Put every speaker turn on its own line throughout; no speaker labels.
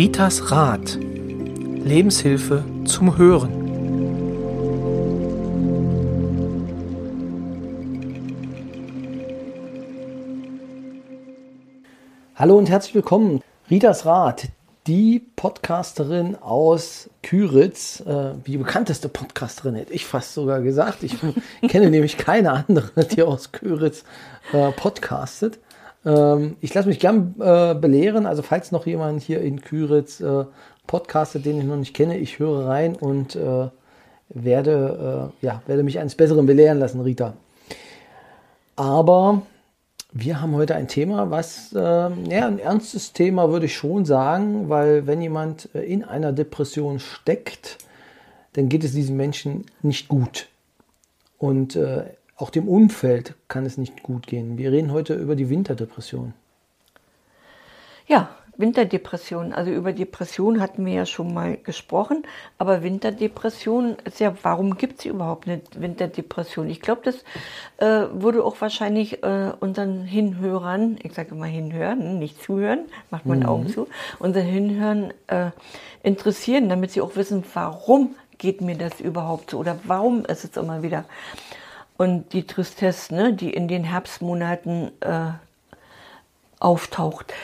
Ritas Rat. Lebenshilfe zum Hören.
Hallo und herzlich willkommen. Ritas Rat, die Podcasterin aus Küritz, äh, die bekannteste Podcasterin, hätte ich fast sogar gesagt. Ich kenne nämlich keine andere, die aus Küritz äh, podcastet. Ähm, ich lasse mich gern äh, belehren, also falls noch jemand hier in Küritz äh, podcastet, den ich noch nicht kenne, ich höre rein und äh, werde, äh, ja, werde mich eines Besseren belehren lassen, Rita. Aber wir haben heute ein Thema, was, äh, ja, ein ernstes Thema würde ich schon sagen, weil wenn jemand äh, in einer Depression steckt, dann geht es diesem Menschen nicht gut. Und äh, auch dem Umfeld kann es nicht gut gehen. Wir reden heute über die Winterdepression.
Ja, Winterdepression. Also über Depression hatten wir ja schon mal gesprochen, aber Winterdepression ist ja, warum gibt es überhaupt eine Winterdepression? Ich glaube, das äh, würde auch wahrscheinlich äh, unseren Hinhörern, ich sage immer hinhören, nicht zuhören, macht man mhm. Augen zu, unseren Hinhörern äh, interessieren, damit sie auch wissen, warum geht mir das überhaupt so oder warum ist es immer wieder. Und die Tristesse, ne, die in den Herbstmonaten äh, auftaucht.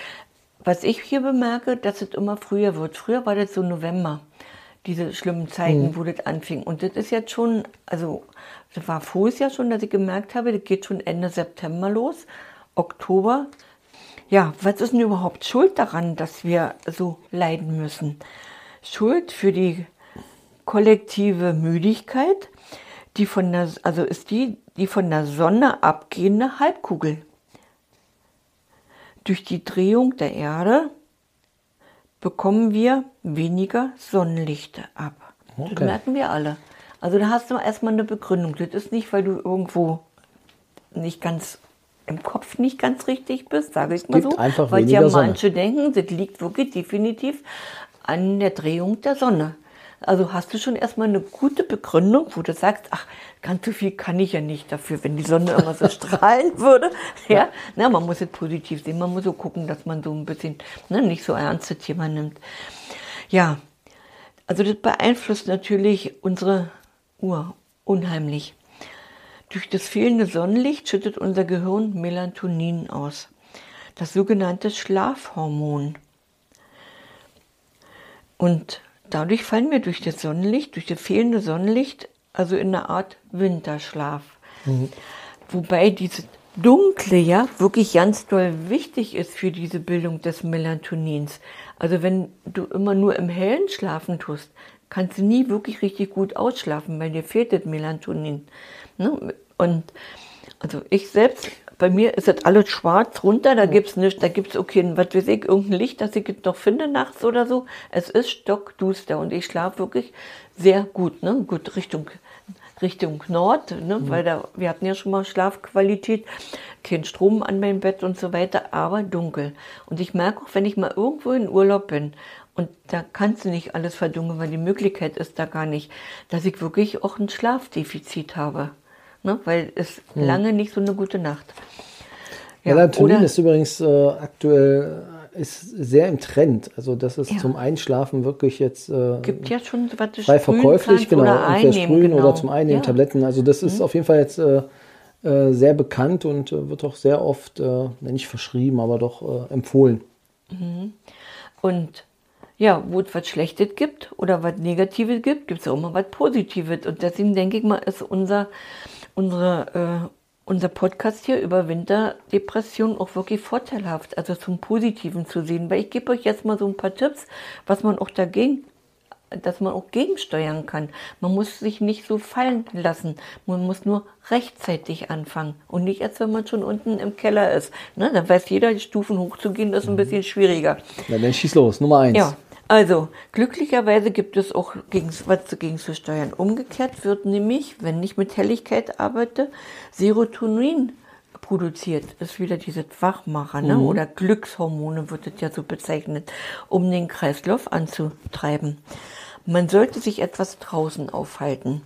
Was ich hier bemerke, dass es immer früher wird. Früher war das so November, diese schlimmen Zeiten, mhm. wo das anfing. Und das ist jetzt schon, also das war voriges Jahr schon, dass ich gemerkt habe, das geht schon Ende September los, Oktober. Ja, was ist denn überhaupt schuld daran, dass wir so leiden müssen? Schuld für die kollektive Müdigkeit, die von der, also ist die, die von der Sonne abgehende Halbkugel. Durch die Drehung der Erde bekommen wir weniger Sonnenlicht ab. Okay. Das merken wir alle. Also da hast du erstmal eine Begründung. Das ist nicht, weil du irgendwo nicht ganz im Kopf nicht ganz richtig bist, sage ich mal so.
Einfach
weil ja
Sonne.
manche denken, das liegt wirklich definitiv an der Drehung der Sonne. Also hast du schon erstmal eine gute Begründung, wo du sagst, ach, ganz so viel kann ich ja nicht dafür, wenn die Sonne immer so strahlen würde. Ja, na, man muss es positiv sehen, man muss so gucken, dass man so ein bisschen ne, nicht so ernst das Thema nimmt. Ja, also das beeinflusst natürlich unsere Uhr unheimlich. Durch das fehlende Sonnenlicht schüttet unser Gehirn Melatonin aus, das sogenannte Schlafhormon. Und Dadurch fallen wir durch das Sonnenlicht, durch das fehlende Sonnenlicht, also in eine Art Winterschlaf. Mhm. Wobei dieses Dunkle ja wirklich ganz doll wichtig ist für diese Bildung des Melatonins. Also wenn du immer nur im Hellen schlafen tust, kannst du nie wirklich richtig gut ausschlafen, weil dir fehlt das Melatonin. Ne? Und also ich selbst bei mir ist das alles schwarz runter, da gibt's nichts, da gibt's okay, was weiß ich, irgendein Licht, das ich noch finde nachts oder so. Es ist stockduster und ich schlafe wirklich sehr gut, ne? Gut, Richtung, Richtung Nord, ne? Mhm. weil da, wir hatten ja schon mal Schlafqualität, kein Strom an meinem Bett und so weiter, aber dunkel. Und ich merke auch, wenn ich mal irgendwo in Urlaub bin und da kannst du nicht alles verdunkeln, weil die Möglichkeit ist da gar nicht, dass ich wirklich auch ein Schlafdefizit habe ne? weil es hm. lange nicht so eine gute Nacht.
Ja, Melatonin ist übrigens äh, aktuell ist sehr im Trend. Also das ist ja. zum Einschlafen wirklich jetzt äh,
gibt ja schon
was frei verkäuflich, genau, oder einnehmen, Sprühen genau. oder zum Einnehmen ja. Tabletten. Also das ist mhm. auf jeden Fall jetzt äh, äh sehr bekannt und äh, wird auch sehr oft äh, nicht verschrieben, aber doch empfohlen.
Mhm. Und ja, wo es was Schlechtes gibt oder was Negatives gibt, gibt es auch immer was Positives. Und deswegen denke ich mal, ist unser unsere, äh, unser Podcast hier über Winterdepression auch wirklich vorteilhaft, also zum Positiven zu sehen. Weil ich gebe euch jetzt mal so ein paar Tipps, was man auch dagegen dass man auch gegensteuern kann. Man muss sich nicht so fallen lassen. Man muss nur rechtzeitig anfangen und nicht erst, wenn man schon unten im Keller ist. Ne? Dann weiß jeder, die Stufen hochzugehen, das ist ein mhm. bisschen schwieriger.
Na, dann schieß los. Nummer eins.
Ja, also, glücklicherweise gibt es auch gegen, was dagegen zu steuern. Umgekehrt wird nämlich, wenn ich mit Helligkeit arbeite, Serotonin produziert. Das ist wieder dieses Wachmacher, ne? Mhm. oder Glückshormone wird es ja so bezeichnet, um den Kreislauf anzutreiben. Man sollte sich etwas draußen aufhalten.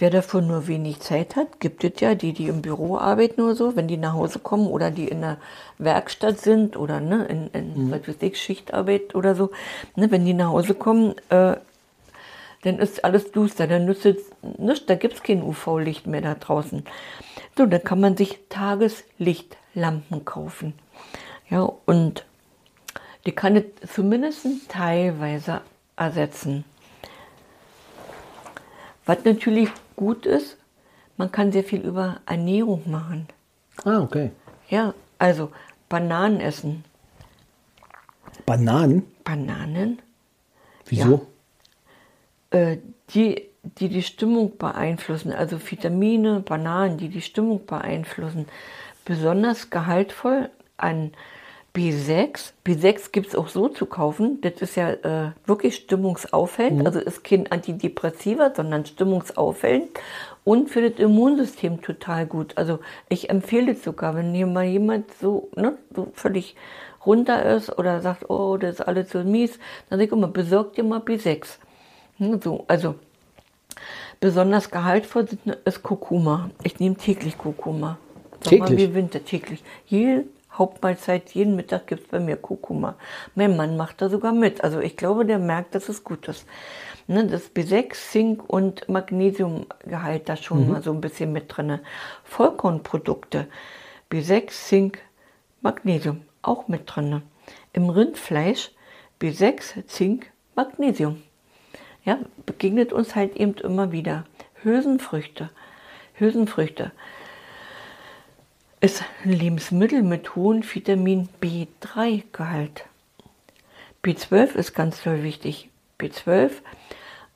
Wer dafür nur wenig Zeit hat, gibt es ja die, die im Büro arbeiten oder so, wenn die nach Hause kommen oder die in der Werkstatt sind oder ne, in, in was weiß ich, Schichtarbeit oder so. Ne, wenn die nach Hause kommen, äh, dann ist alles duster, dann nützt es nichts, da gibt es kein UV-Licht mehr da draußen. So, dann kann man sich Tageslichtlampen kaufen. Ja, und die kann es zumindest teilweise ersetzen. Was natürlich gut ist, man kann sehr viel über Ernährung machen.
Ah, okay.
Ja, also Bananen essen.
Bananen?
Bananen,
Wieso?
äh, die, die die Stimmung beeinflussen, also Vitamine, Bananen, die die Stimmung beeinflussen. Besonders gehaltvoll an B6. B6 gibt es auch so zu kaufen. Das ist ja äh, wirklich stimmungsaufhellend. Also ist kein Antidepressiva, sondern stimmungsaufhellend und für das Immunsystem total gut. Also ich empfehle es sogar, wenn hier mal jemand so, ne, so völlig runter ist oder sagt, oh, das ist alles so mies, dann sage ich immer, besorgt dir mal B6. Hm, So, also besonders gehaltvoll ist Kurkuma. Ich nehme täglich Kurkuma. Sag mal,
Täglich?
wie Winter, täglich. Jede Hauptmahlzeit, jeden Mittag gibt es bei mir Kurkuma. Mein Mann macht da sogar mit. Also ich glaube, der merkt, dass es gut ist. Ne, das B6, Zink und Magnesiumgehalt da schon mal so ein bisschen mit drin. Vollkornprodukte, B6, Zink, Magnesium auch mit drin. Im Rindfleisch B6, Zink, Magnesium. Ja, begegnet uns halt eben immer wieder. Hülsenfrüchte. Hülsenfrüchte ist ein Lebensmittel mit hohem Vitamin B3-Gehalt. B12 ist ganz toll wichtig. B12,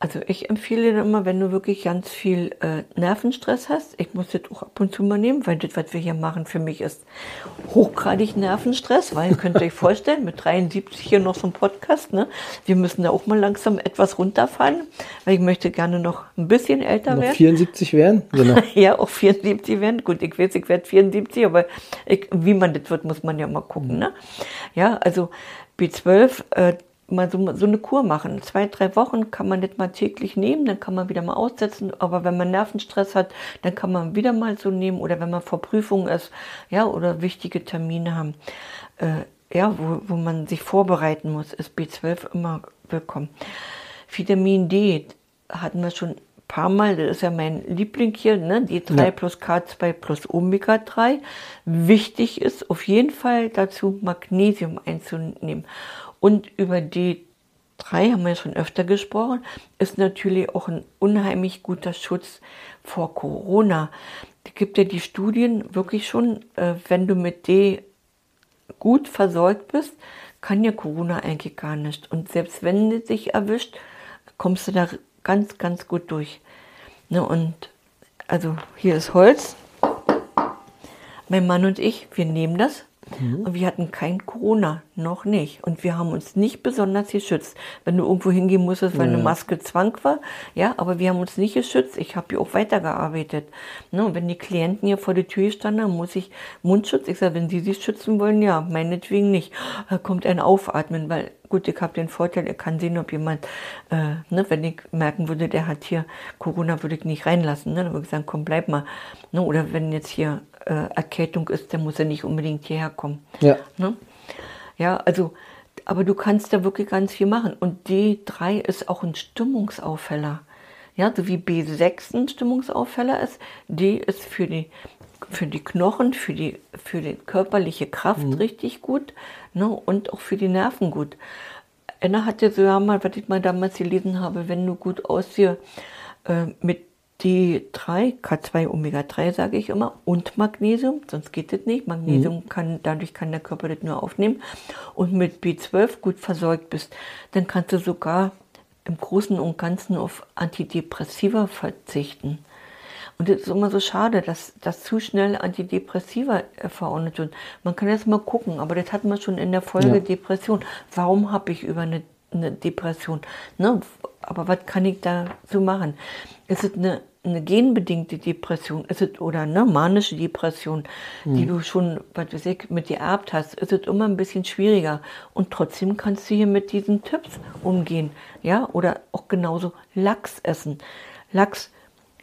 also ich empfehle dir immer, wenn du wirklich ganz viel äh, Nervenstress hast, ich muss das auch ab und zu mal nehmen, weil das, was wir hier machen, für mich ist hochgradig Nervenstress, weil könnt ihr euch vorstellen, mit 73 hier noch so ein Podcast, ne? Wir müssen da auch mal langsam etwas runterfahren, weil ich möchte gerne noch ein bisschen älter
Noch
werden.
74 werden? Genau.
Ja, auch 74 werden. Gut, ich weiß, ich werde 74, aber ich, wie man das wird, muss man ja mal gucken. Ne? Ja, also B12, äh, mal so, so eine Kur machen. Zwei, drei Wochen kann man das mal täglich nehmen, dann kann man wieder mal aussetzen. Aber wenn man Nervenstress hat, dann kann man wieder mal so nehmen oder wenn man vor Prüfungen ist, ja, oder wichtige Termine haben. Äh, ja, wo, wo man sich vorbereiten muss, ist B12 immer willkommen. Vitamin D hatten wir schon ein paar Mal, das ist ja mein Liebling hier, ne? D3
Ja.
plus K2 plus Omega 3. Wichtig ist auf jeden Fall dazu Magnesium einzunehmen. Und über D3 haben wir schon öfter gesprochen, ist natürlich auch ein unheimlich guter Schutz vor Corona. Es gibt ja die Studien wirklich schon, äh, wenn du mit D gut versorgt bist, kann ja Corona eigentlich gar nicht. Und selbst wenn es dich erwischt, kommst du da ganz, ganz gut durch. Ne, und also hier ist Holz. Mein Mann und ich, wir nehmen das. Und wir hatten kein Corona, noch nicht. Und wir haben uns nicht besonders geschützt. Wenn du irgendwo hingehen musstest, weil eine Maske Zwang war, ja, aber wir haben uns nicht geschützt. Ich habe hier auch weitergearbeitet. Ne, und wenn die Klienten hier vor der Tür standen, muss ich Mundschutz. Ich sage, wenn sie sich schützen wollen, ja, meinetwegen nicht. Da kommt ein Aufatmen, weil gut, ich habe den Vorteil, ich kann sehen, ob jemand, äh, ne, wenn ich merken würde, der hat hier Corona, würde ich nicht reinlassen. Ne? Dann würde ich sagen, komm, bleib mal. Ne? Oder wenn jetzt hier Erkältung ist, dann muss er nicht unbedingt hierher kommen.
Ja.
Ne? Ja, also, aber du kannst da wirklich ganz viel machen. Und D3 ist auch ein Stimmungsaufheller. Ja, so wie B6 ein Stimmungsaufheller ist, D ist für die, für die Knochen, für die, für die körperliche Kraft richtig gut ne, und auch für die Nerven gut. Anna hatte so ja mal, was ich mal damals gelesen habe, wenn du gut aussiehst, äh, mit D3, K2, Omega 3 sage ich immer, und Magnesium, sonst geht das nicht. Magnesium kann, dadurch kann der Körper das nur aufnehmen. Und mit B12 gut versorgt bist, dann kannst du sogar im Großen und Ganzen auf Antidepressiva verzichten. Und es ist immer so schade, dass, dass zu schnell Antidepressiva äh, verordnet wird. Man kann jetzt mal gucken, aber das hatten wir schon in der Folge
Ja.
Depression. Warum habe ich über eine, eine Depression? Ne? Aber was kann ich da so machen? Ist es eine, eine genbedingte Depression? Ist es oder eine manische Depression, die du schon, was weiß ich, mit dir erbt hast? Ist es immer ein bisschen schwieriger. Und trotzdem kannst du hier mit diesen Tipps umgehen. Ja, oder auch genauso Lachs essen. Lachs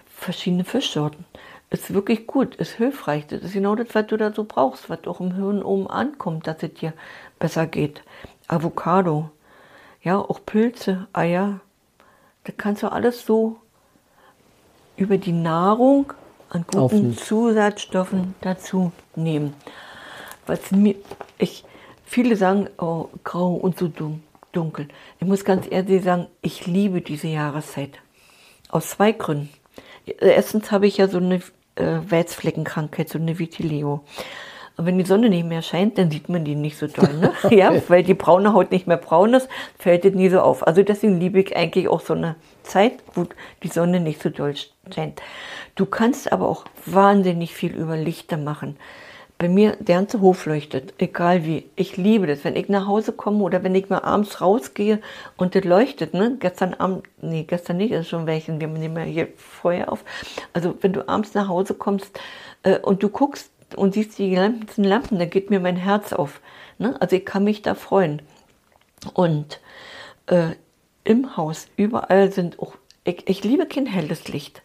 verschiedene Fischsorten. Ist wirklich gut, ist hilfreich. Das ist genau das, was du da so brauchst, was auch im Hirn oben ankommt, dass es dir besser geht. Avocado, ja, auch Pilze, Eier. Da kannst du alles so über die Nahrung an guten
Aufnehmen.
Zusatzstoffen dazu nehmen. Was mir, ich, viele sagen, oh, grau und so dun- dunkel. Ich muss ganz ehrlich sagen, ich liebe diese Jahreszeit. Aus zwei Gründen. Erstens habe ich ja so eine äh, Weißfleckenkrankheit, so eine Vitiligo. Und wenn die Sonne nicht mehr scheint, dann sieht man die nicht so doll. Ne? ja, weil die braune Haut nicht mehr braun ist, fällt es nie so auf. Also deswegen liebe ich eigentlich auch so eine Zeit, wo die Sonne nicht so doll scheint. Du kannst aber auch wahnsinnig viel über Lichter machen. Bei mir, der ganze Hof leuchtet, egal wie. Ich liebe das. Wenn ich nach Hause komme oder wenn ich mal abends rausgehe und das leuchtet, ne? Gestern Abend, nee, gestern nicht, ist schon welchen, wir nehmen ja hier Feuer auf. Also wenn du abends nach Hause kommst äh, und du guckst und siehst die ganzen Lampen, da geht mir mein Herz auf. Ne? Also ich kann mich da freuen. Und äh, im Haus, überall sind auch, ich, ich liebe kein helles Licht.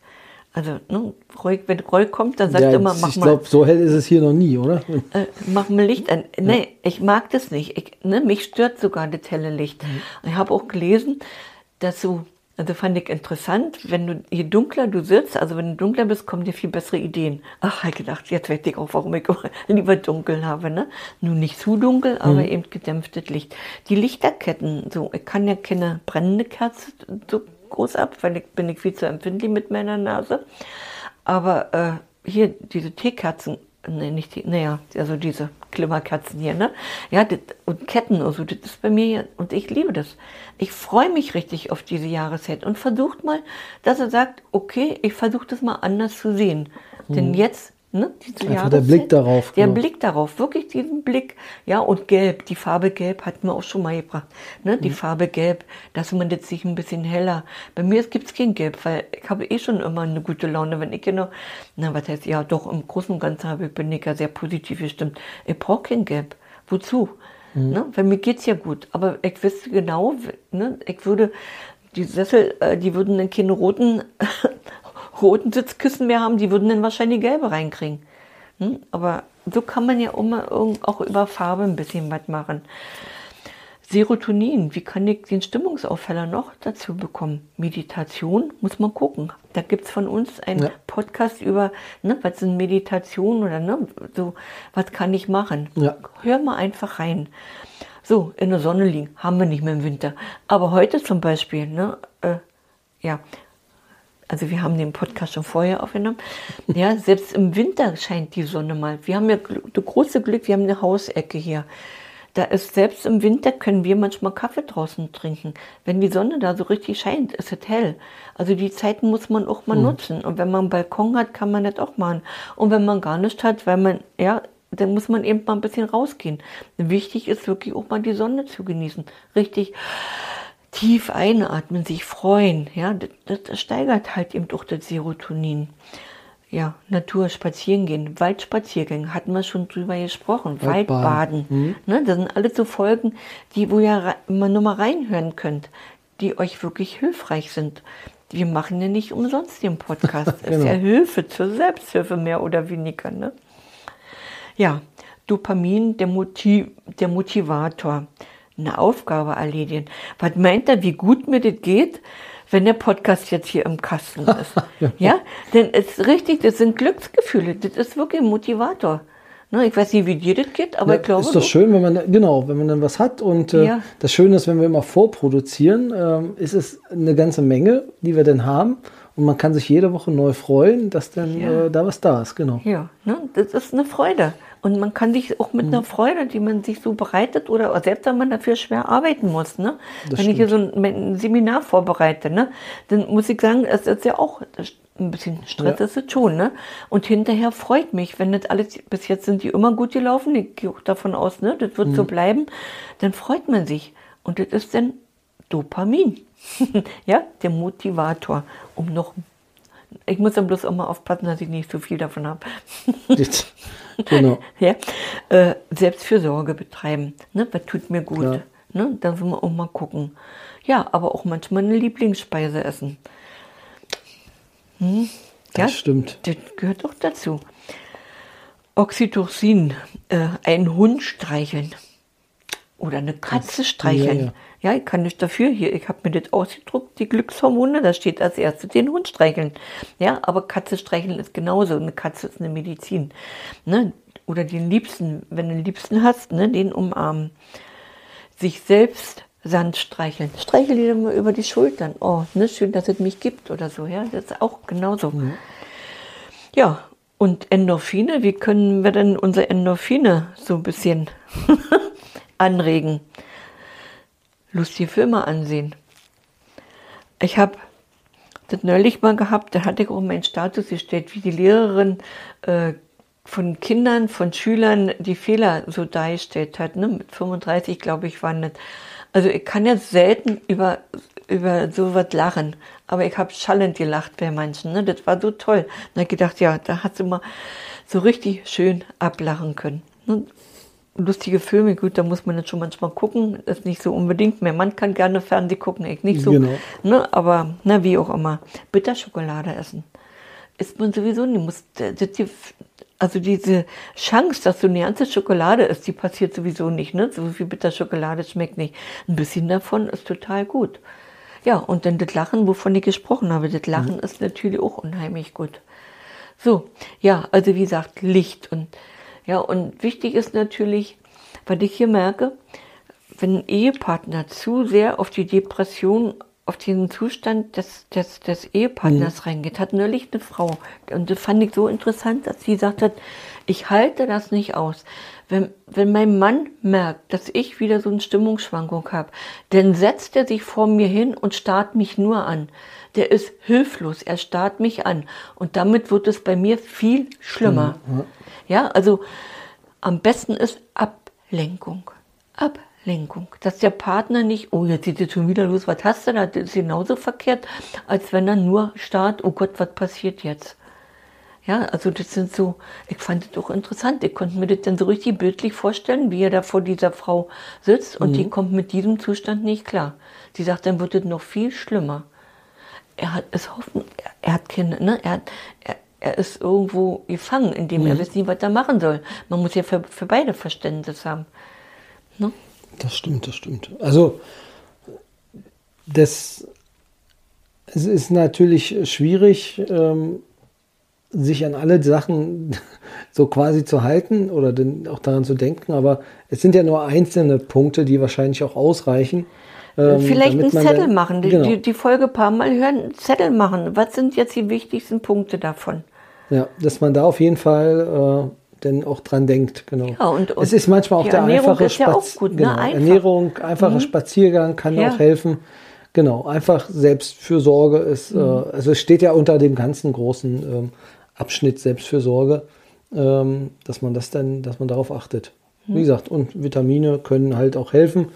Also, ne, Roy, wenn Roy kommt, dann sagt
Ja,
er immer, mach
ich
mal,
glaube, so hell ist es hier noch nie, oder?
äh, mach mal Licht an. Nee, ich mag das nicht. Ich, ne, mich stört sogar das helle Licht.
Mhm.
Ich habe auch gelesen, dass du, also fand ich interessant, wenn du, je dunkler du sitzt, also wenn du dunkler bist, kommen dir viel bessere Ideen. Ach, ich gedacht, jetzt weiß ich auch, warum ich lieber dunkel habe, ne? Nur nicht zu dunkel, aber
Mhm.
eben gedämpftes Licht. Die Lichterketten, so, ich kann ja keine brennende Kerze so groß ab, weil ich bin ich viel zu empfindlich mit meiner Nase. Aber äh, hier diese Teekerzen, nee, nicht die, naja, also diese Glimmerkerzen hier, ne? Ja, das, und Ketten und so, das ist bei mir ja, und ich liebe das. Ich freue mich richtig auf diese Jahreszeit und versucht mal, dass er sagt, okay, ich versuche das mal anders zu sehen. Denn jetzt, ne, diese
Mhm. Einfach der Blick darauf,
Der
genau.
Blick darauf, wirklich diesen Blick, ja, und gelb, die Farbe gelb hatten wir auch schon mal gebracht, ne,
Mhm.
die Farbe gelb, dass man jetzt sich ein bisschen heller. Bei mir gibt es kein Gelb, weil ich habe eh schon immer eine gute Laune, wenn ich genau, na, was heißt, ja, doch, im Großen und Ganzen habe ich, bin ich ja sehr positiv gestimmt. Ich brauche kein Gelb. Wozu?
Mhm.
Ne? Weil mir geht's ja gut. Aber ich wüsste genau, ne, ich würde, die Sessel, äh, die würden dann keine roten, roten Sitzkissen mehr haben, die würden dann wahrscheinlich gelbe reinkriegen. Hm? Aber so kann man ja immer auch über Farbe ein bisschen was machen. Serotonin, wie kann ich den Stimmungsaufheller noch dazu bekommen? Meditation, muss man gucken. Da gibt's von uns einen
Ja.
Podcast über, ne, was sind Meditationen oder ne, so, was kann ich machen?
Ja.
Hör mal einfach rein. So, in der Sonne liegen, haben wir nicht mehr im Winter. Aber heute zum Beispiel, ne, äh, ja, also wir haben den Podcast schon vorher aufgenommen. Ja, selbst im Winter scheint die Sonne mal. Wir haben ja das große Glück, wir haben eine Hausecke hier. Da ist selbst im Winter können wir manchmal Kaffee draußen trinken. Wenn die Sonne da so richtig scheint, ist es hell. Also die Zeiten muss man auch mal nutzen. Und wenn man einen Balkon hat, kann man das auch machen. Und wenn man gar nichts hat, weil man, ja, dann muss man eben mal ein bisschen rausgehen. Wichtig ist wirklich auch mal die Sonne zu genießen. Richtig tief einatmen, sich freuen. Ja, das, das steigert halt eben auch das Serotonin. Ja, Natur spazieren gehen, Waldspaziergänge, hatten wir schon drüber gesprochen,
Waldbaden.
Waldbaden. Ne, das sind alles so Folgen, die, wo ihr immer nur mal reinhören könnt, die euch wirklich hilfreich sind. Wir machen ja nicht umsonst den Podcast. Es ist
Genau.
ja Hilfe zur Selbsthilfe, mehr oder weniger. Ne? Ja, Dopamin, der, Motiv, der Motivator. Eine Aufgabe erledigen. Was meint er, wie gut mir das geht, wenn der Podcast jetzt hier im Kasten ist? ja, denn es ist richtig, das sind Glücksgefühle. Das ist wirklich ein Motivator. Ne, ich weiß nicht, wie dir das geht, aber
Ja,
ich glaube,
ist doch schön, wenn man genau, wenn man dann was hat und äh,
Ja.
das Schöne ist, wenn wir immer vorproduzieren, ähm, ist es eine ganze Menge, die wir dann haben und man kann sich jede Woche neu freuen, dass dann
Ja.
äh, da was da ist, genau.
Ja, ne, das ist eine Freude. Und man kann sich auch mit einer
Mhm.
Freude, die man sich so bereitet, oder selbst wenn man dafür schwer arbeiten muss, ne?
Das
wenn ich hier so ein, ein Seminar vorbereite, ne? dann muss ich sagen, es ist ja auch ein bisschen Stress
Ja.
ist es schon, ne? Und hinterher freut mich, wenn das alles, bis jetzt sind die immer gut gelaufen, ich gehe auch davon aus, ne? Das wird
Mhm.
so bleiben, dann freut man sich. Und das ist dann Dopamin. ja, der Motivator, um noch ich muss dann bloß auch mal aufpassen, dass ich nicht so viel davon habe.
Genau.
ja? äh, Selbstfürsorge betreiben. Ne? Was tut mir gut? Ne? Da will man auch mal gucken. Ja, aber auch manchmal eine Lieblingsspeise essen. Hm?
Das stimmt.
Das gehört auch dazu. Oxytocin, äh, einen Hund streicheln oder eine Katze streicheln.
ja, ja.
Ja, ich kann nicht dafür. Hier, ich habe mir das ausgedruckt, die Glückshormone, da steht als erstes den Hund streicheln. Ja, aber Katze streicheln ist genauso. Eine Katze ist eine Medizin. Ne? Oder den Liebsten, wenn du einen Liebsten hast, ne, den umarmen. Sich selbst Sand streicheln. Streichel dir mal über die Schultern. Oh, ne, schön, dass es mich gibt oder so. Ja, das ist auch genauso. Ja, und Endorphine, wie können wir denn unsere Endorphine so ein bisschen anregen? Lustige Filme ansehen. Ich habe das neulich mal gehabt, da hatte ich auch meinen Status gestellt, wie die Lehrerin äh, von Kindern, von Schülern die Fehler so dargestellt hat. Ne? Mit 35, glaube ich, waren das. Also ich kann jetzt selten über, über sowas lachen, aber ich habe schallend gelacht bei manchen. Ne? Das war so toll. Da habe ich gedacht, ja, da hat sie mal so richtig schön ablachen können. Ne? Lustige Filme, gut, da muss man jetzt schon manchmal gucken. Das ist nicht so unbedingt. Mein Mann kann gerne Fernsehen gucken, ich nicht so.
Genau.
Ne? Aber na, wie auch immer. Bitterschokolade essen. Isst man sowieso nicht. Muss, die, also diese Chance, dass du eine ganze Schokolade isst, die passiert sowieso nicht. Ne? So viel Bitterschokolade schmeckt nicht. Ein bisschen davon ist total gut. Ja, und dann das Lachen, wovon ich gesprochen habe. Das Lachen ist natürlich auch unheimlich gut. So, ja, also wie gesagt, Licht und ja, und wichtig ist natürlich, was ich hier merke, wenn ein Ehepartner zu sehr auf die Depression, auf diesen Zustand des, des, des Ehepartners reingeht, hat neulich eine Frau, und das fand ich so interessant, dass sie gesagt hat, ich halte das nicht aus. Wenn, wenn mein Mann merkt, dass ich wieder so eine Stimmungsschwankung habe, dann setzt er sich vor mir hin und starrt mich nur an. Der ist hilflos, er starrt mich an. Und damit wird es bei mir viel schlimmer. Ja, also am besten ist Ablenkung. Ablenkung. Dass der Partner nicht, oh, jetzt sieht es schon wieder los, was hast du da? Das ist genauso verkehrt, als wenn er nur starrt, oh Gott, was passiert jetzt? Ja, also das sind so, ich fand das auch interessant. Ich konnte mir das dann so richtig bildlich vorstellen, wie er da vor dieser Frau sitzt und die kommt mit diesem Zustand nicht klar. Sie sagt, dann wird es noch viel schlimmer. Er hat es hoffen, er, hat keine, ne, er hat, er, er ist irgendwo gefangen, indem er weiß nicht, was er machen soll. Man muss ja für, für beide Verständnis haben. Ne?
Das stimmt, das stimmt. Also, das es ist natürlich schwierig, ähm, sich an alle Sachen so quasi zu halten oder auch daran zu denken, aber es sind ja nur einzelne Punkte, die wahrscheinlich auch ausreichen. Ähm,
Vielleicht einen Zettel
dann-
machen, die,
Genau.
die, die Folge paar Mal hören, einen Zettel machen. Was sind jetzt die wichtigsten Punkte davon?
Ja, dass man da auf jeden Fall äh, denn auch dran denkt, genau.
Ja, und- und
es ist manchmal auch der
Ernährung
einfache
ist ja auch
Spaz-
gut, ne?
genau,
Einfach. Mhm.
Ernährung, einfacher Spaziergang kann
Ja.
auch helfen. Genau, einfach Selbstfürsorge ist,
Mhm.
äh, also es steht ja unter dem ganzen großen ähm, Abschnitt Selbstfürsorge, ähm, dass man das dann, dass man darauf achtet.
Mhm.
Wie gesagt, und Vitamine können halt auch helfen,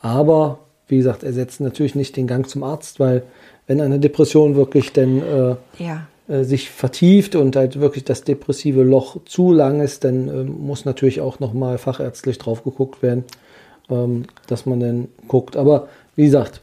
aber wie gesagt, ersetzen natürlich nicht den Gang zum Arzt, weil wenn eine Depression wirklich dann äh,
Ja.
äh, sich vertieft und halt wirklich das depressive Loch zu lang ist, dann ähm, muss natürlich auch nochmal fachärztlich drauf geguckt werden, ähm, dass man dann guckt. Aber wie gesagt,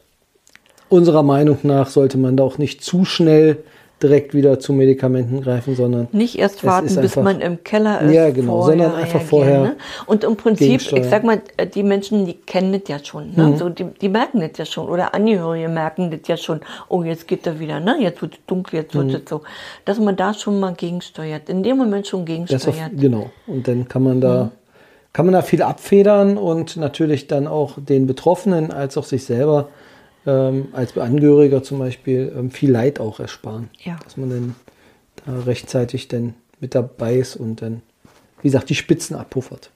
unserer Meinung nach sollte man da auch nicht zu schnell direkt wieder zu Medikamenten greifen, sondern
Nicht erst warten, bis
einfach-
man im Keller ist.
Ja, genau, sondern einfach vorher
Ne? Und im Prinzip, ich sag mal, die Menschen, die kennen das ja schon.
Mhm.
Ne? So, die, die merken das ja schon. Oder Angehörige merken das ja schon. Oh, jetzt geht er wieder, ne? Jetzt wird es dunkel, jetzt
Mhm.
wird es so. Dass man da schon mal gegensteuert. In dem Moment schon
das auf,
gegensteuert.
genau. Und dann kann man da
Mhm.
kann man da viel abfedern und natürlich dann auch den Betroffenen als auch sich selber ähm, als Angehöriger zum Beispiel ähm, viel Leid auch ersparen.
Ja.
Dass man dann da rechtzeitig dann mit dabei ist und dann, wie gesagt, die Spitzen abpuffert.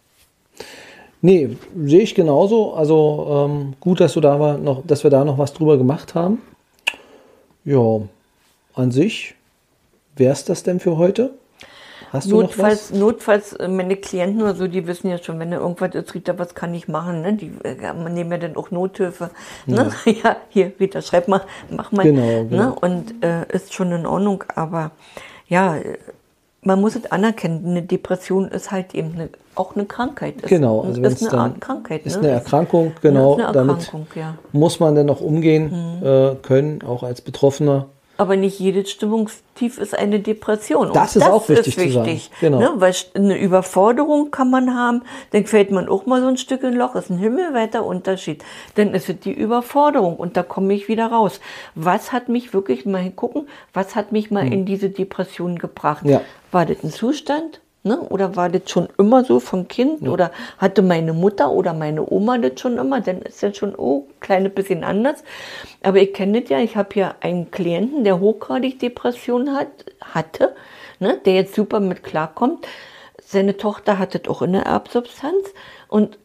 Nee, sehe ich genauso. Also ähm, gut, dass du da war, noch, dass wir da noch was drüber gemacht haben. Ja, an sich wäre es das denn für heute? Hast du noch
Notfalls,
was?
notfalls, äh, meine Klienten oder so, die wissen ja schon, wenn da irgendwas ist, Rita, was kann ich machen? Ne? Die äh, man nehmen ja dann auch Nothilfe. Ne? Ja, hier, Rita, schreib mal, mach mal.
Genau, genau.
Ne? Und äh, ist schon in Ordnung, aber ja, äh, man muss es anerkennen, eine Depression ist halt eben eine, auch eine Krankheit. Ist,
Genau, also
ist eine Art Krankheit.
ist
ne?
eine Erkrankung, genau.
ist eine
damit
Erkrankung, ja.
muss man dann auch umgehen äh, können, auch als Betroffener.
Aber nicht jedes Stimmungstief ist eine Depression. Und
Das ist auch wichtig zu sagen. Genau.
Ne? Weil eine Überforderung kann man haben, dann fällt man auch mal so ein Stück in ein Loch, ist ein himmelweiter Unterschied. Dann ist es die Überforderung und da komme ich wieder raus. Was hat mich wirklich mal gucken, was hat mich mal in diese Depression gebracht?
Hm. Ja.
War das ein Zustand? Ne? Oder war das schon immer so vom Kind? Oder hatte meine Mutter oder meine Oma das schon immer? Dann ist das schon oh, ein kleines bisschen anders. Aber ich kenne das ja, ich habe ja einen Klienten, der hochgradig Depressionen hat, hatte, ne? der jetzt super mit klarkommt. Seine Tochter hat das auch in der Erbsubstanz. Und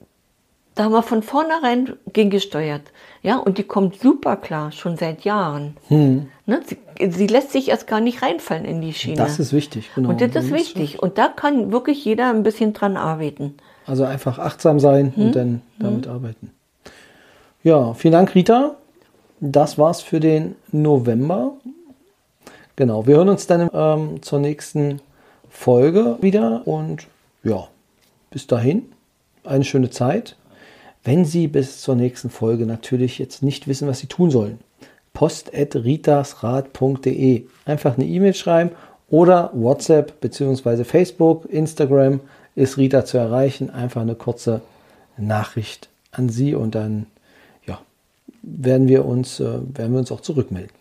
da haben wir von vornherein gegengesteuert. Ja, und die kommt super klar, schon seit Jahren. Ne? Sie, sie lässt sich erst gar nicht reinfallen in die Schiene.
Das ist wichtig, genau.
Und das ist wichtig. Und da kann wirklich jeder ein bisschen dran arbeiten.
Also einfach achtsam sein
Hm?
und dann damit arbeiten. Ja, vielen Dank, Rita. Das war's für den November. Genau, wir hören uns dann ähm, zur nächsten Folge wieder und ja, bis dahin eine schöne Zeit. Wenn Sie bis zur nächsten Folge natürlich jetzt nicht wissen, was Sie tun sollen, post.ritasrat.de. Einfach eine E-Mail schreiben oder WhatsApp bzw. Facebook, Instagram ist Rita zu erreichen. Einfach eine kurze Nachricht an Sie und dann ja, werden, wir uns, äh, werden wir uns auch zurückmelden.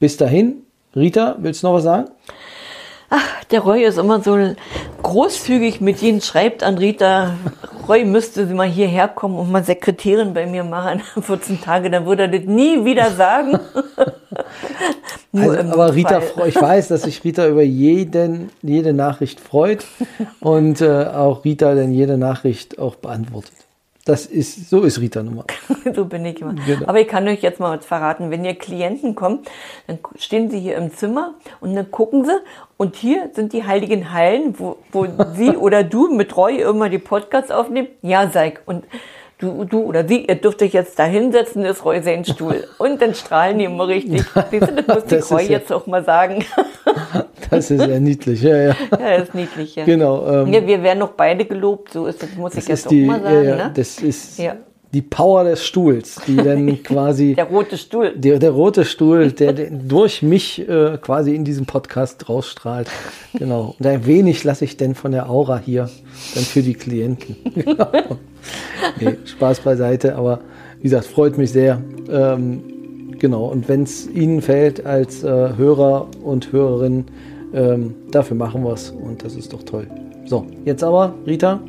Bis dahin, Rita, willst du noch was sagen?
Der Roy ist immer so großzügig mit jedem schreibt an Rita, Roy müsste sie mal hierher kommen und mal Sekretärin bei mir machen, 14 Tage, dann würde er das nie wieder sagen.
Also, aber Rita,
Fall.
freu- ich weiß, dass sich Rita über jeden, jede Nachricht freut und äh, auch Rita dann jede Nachricht auch beantwortet. Das ist, so ist Rita nun mal.
so bin ich immer.
Genau.
Aber ich kann euch jetzt mal was verraten. Wenn ihr Klienten kommt, dann stehen sie hier im Zimmer und dann gucken sie und hier sind die heiligen Hallen, wo, wo sie oder du mit Roy immer die Podcasts aufnehmen. Ja, Seik. Und du, du oder sie, ihr dürft euch jetzt da hinsetzen, ist Roy sein Stuhl. Und dann strahlen die immer richtig. Siehst du, das muss
Das
ich Roy
ja-
jetzt auch mal sagen.
Das ist ja niedlich. Ja, ja.
ja, das ist niedlich. Ja.
Genau. Ähm,
Ja, wir werden noch beide gelobt, so ist das, muss ich
das
jetzt
ist
auch
die,
mal
ja,
sagen.
ja,
ne?
das ist
Ja.
Die Power des Stuhls, die dann quasi
Der rote Stuhl.
der, der rote Stuhl, der, der durch mich äh, quasi in diesem Podcast rausstrahlt. Genau. Und ein wenig lasse ich denn von der Aura hier dann für die Klienten. Genau. nee, Spaß beiseite, aber wie gesagt, freut mich sehr. Ähm, genau. Und wenn es Ihnen fällt als äh, Hörer und Hörerin, ähm, dafür machen wir es und das ist doch toll. So, jetzt aber, Rita,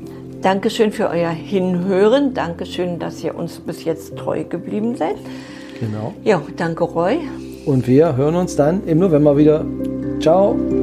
Dankeschön für euer Hinhören. Dankeschön, dass ihr uns bis jetzt treu geblieben seid.
genau.
Ja, danke Roy.
Und wir hören uns dann im November wieder. Ciao.